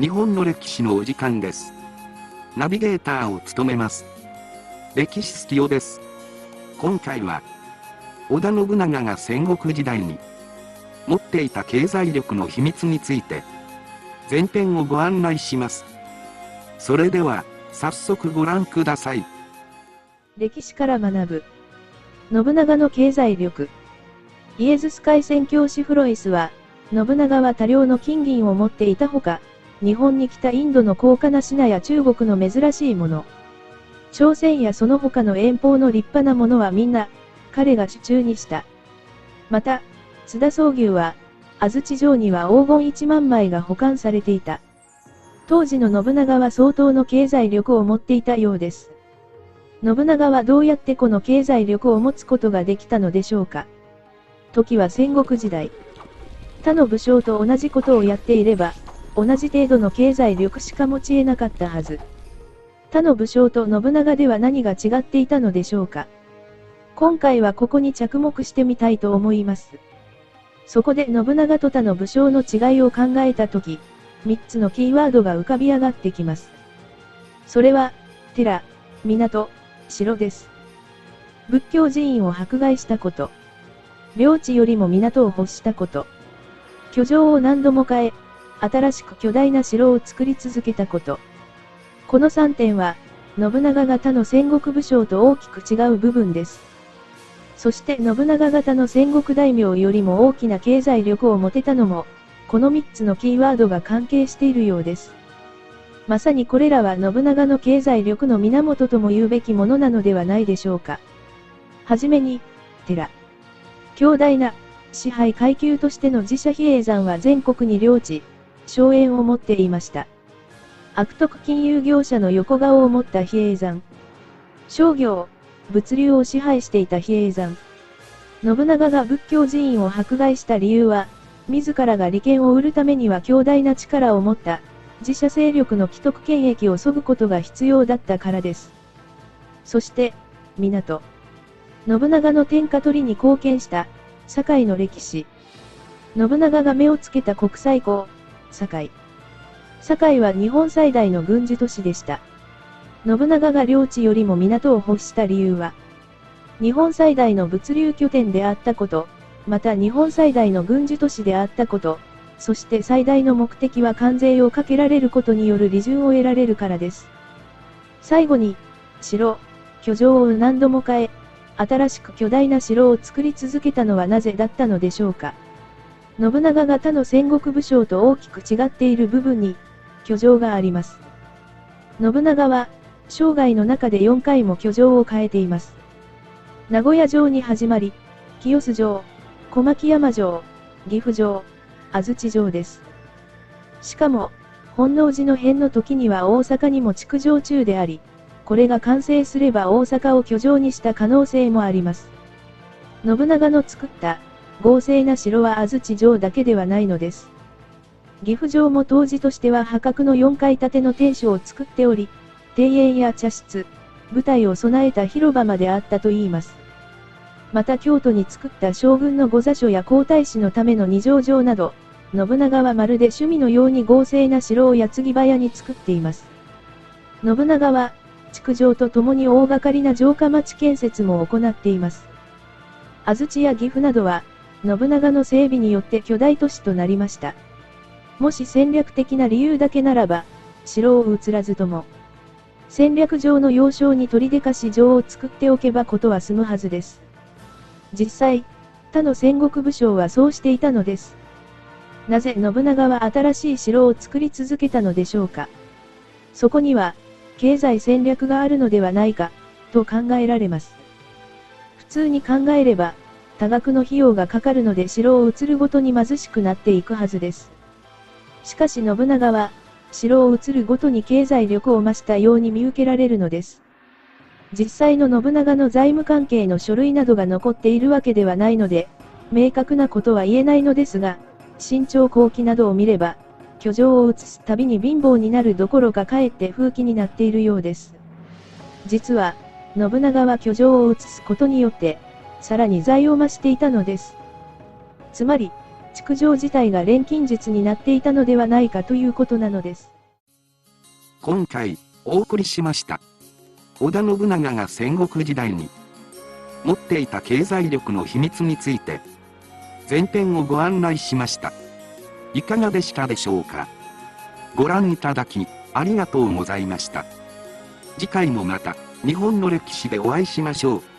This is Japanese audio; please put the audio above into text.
日本の歴史のお時間です。ナビゲーターを務めます。歴史好きよです。今回は、織田信長が戦国時代に持っていた経済力の秘密について、前編をご案内します。それでは、早速ご覧ください。歴史から学ぶ。信長の経済力。イエズス海戦教師フロイスは、信長は多量の金銀を持っていたほか、日本に来たインドの高価な品や中国の珍しいもの、朝鮮やその他の遠方の立派なものはみんな、彼が手中にした。また、津田宗牛は、安土城には黄金1万枚が保管されていた。当時の信長は相当の経済力を持っていたようです。信長はどうやってこの経済力を持つことができたのでしょうか。時は戦国時代。他の武将と同じことをやっていれば、同じ程度の経済力しか持ち得なかったはず。他の武将と信長では何が違っていたのでしょうか。今回はここに着目してみたいと思います。そこで信長と他の武将の違いを考えたとき、3つのキーワードが浮かび上がってきます。それは、寺、港、城です。仏教寺院を迫害したこと。領地よりも港を欲したこと。居城を何度も変え、新しく巨大な城を作り続けたこと。この3点は、信長型の戦国武将と大きく違う部分です。そして信長型の戦国大名よりも大きな経済力を持てたのも、この3つのキーワードが関係しているようです。まさにこれらは信長の経済力の源とも言うべきものなのではないでしょうか。はじめに、寺。強大な、支配階級としての自社比叡山は全国に領地、荘園を持っていました。悪徳金融業者の横顔を持った比叡山。商業、物流を支配していた比叡山。信長が仏教寺院を迫害した理由は、自らが利権を売るためには強大な力を持った、自社勢力の既得権益を削ぐことが必要だったからです。そして、港。信長の天下取りに貢献した、堺の歴史。信長が目をつけた国際港、堺。堺は日本最大の軍事都市でした。信長が領地よりも港を欲した理由は、日本最大の物流拠点であったこと、また日本最大の軍事都市であったこと、そして最大の目的は関税をかけられることによる利潤を得られるからです。最後に、城、居城を何度も変え、新しく巨大な城を作り続けたのはなぜだったのでしょうか。信長が他の戦国武将と大きく違っている部分に、居城があります。信長は、生涯の中で4回も居城を変えています。名古屋城に始まり、清洲城、小牧山城、岐阜城、安土城です。しかも、本能寺の変の時には大阪にも築城中であり、これが完成すれば大阪を居城にした可能性もあります。信長の作った合成な城は安土城だけではないのです。岐阜城も当時としては破格の4階建ての天守を作っており、庭園や茶室、舞台を備えた広場まであったといいます。また京都に作った将軍の御座所や皇太子のための二条城など、信長はまるで趣味のように合成な城を矢継ぎ早に作っています。信長は、築城とともに大掛かりな城下町建設も行っています。安土や岐阜などは、信長の整備によって巨大都市となりました。もし戦略的な理由だけならば、城を移らずとも、戦略上の要衝に取り出かし城を作っておけばことは済むはずです。実際、他の戦国武将はそうしていたのです。なぜ信長は新しい城を作り続けたのでしょうか。そこには、経済戦略があるのではないか、と考えられます。普通に考えれば、多額の費用がかかるので城を移るごとに貧しくなっていくはずです。しかし信長は、城を移るごとに経済力を増したように見受けられるのです。実際の信長の財務関係の書類などが残っているわけではないので、明確なことは言えないのですが、新潮後期などを見れば、居城を移すたびに貧乏になるどころかかえって風紀になっているようです。実は、信長は居城を移すことによって、さらに財を増していたのです。つまり、築城自体が錬金術になっていたのではないかということなのです。今回、お送りしました。織田信長が戦国時代に持っていた経済力の秘密について前編をご案内しました。いかがでしたでしょうかご覧いただき、ありがとうございました。次回もまた、日本の歴史でお会いしましょう。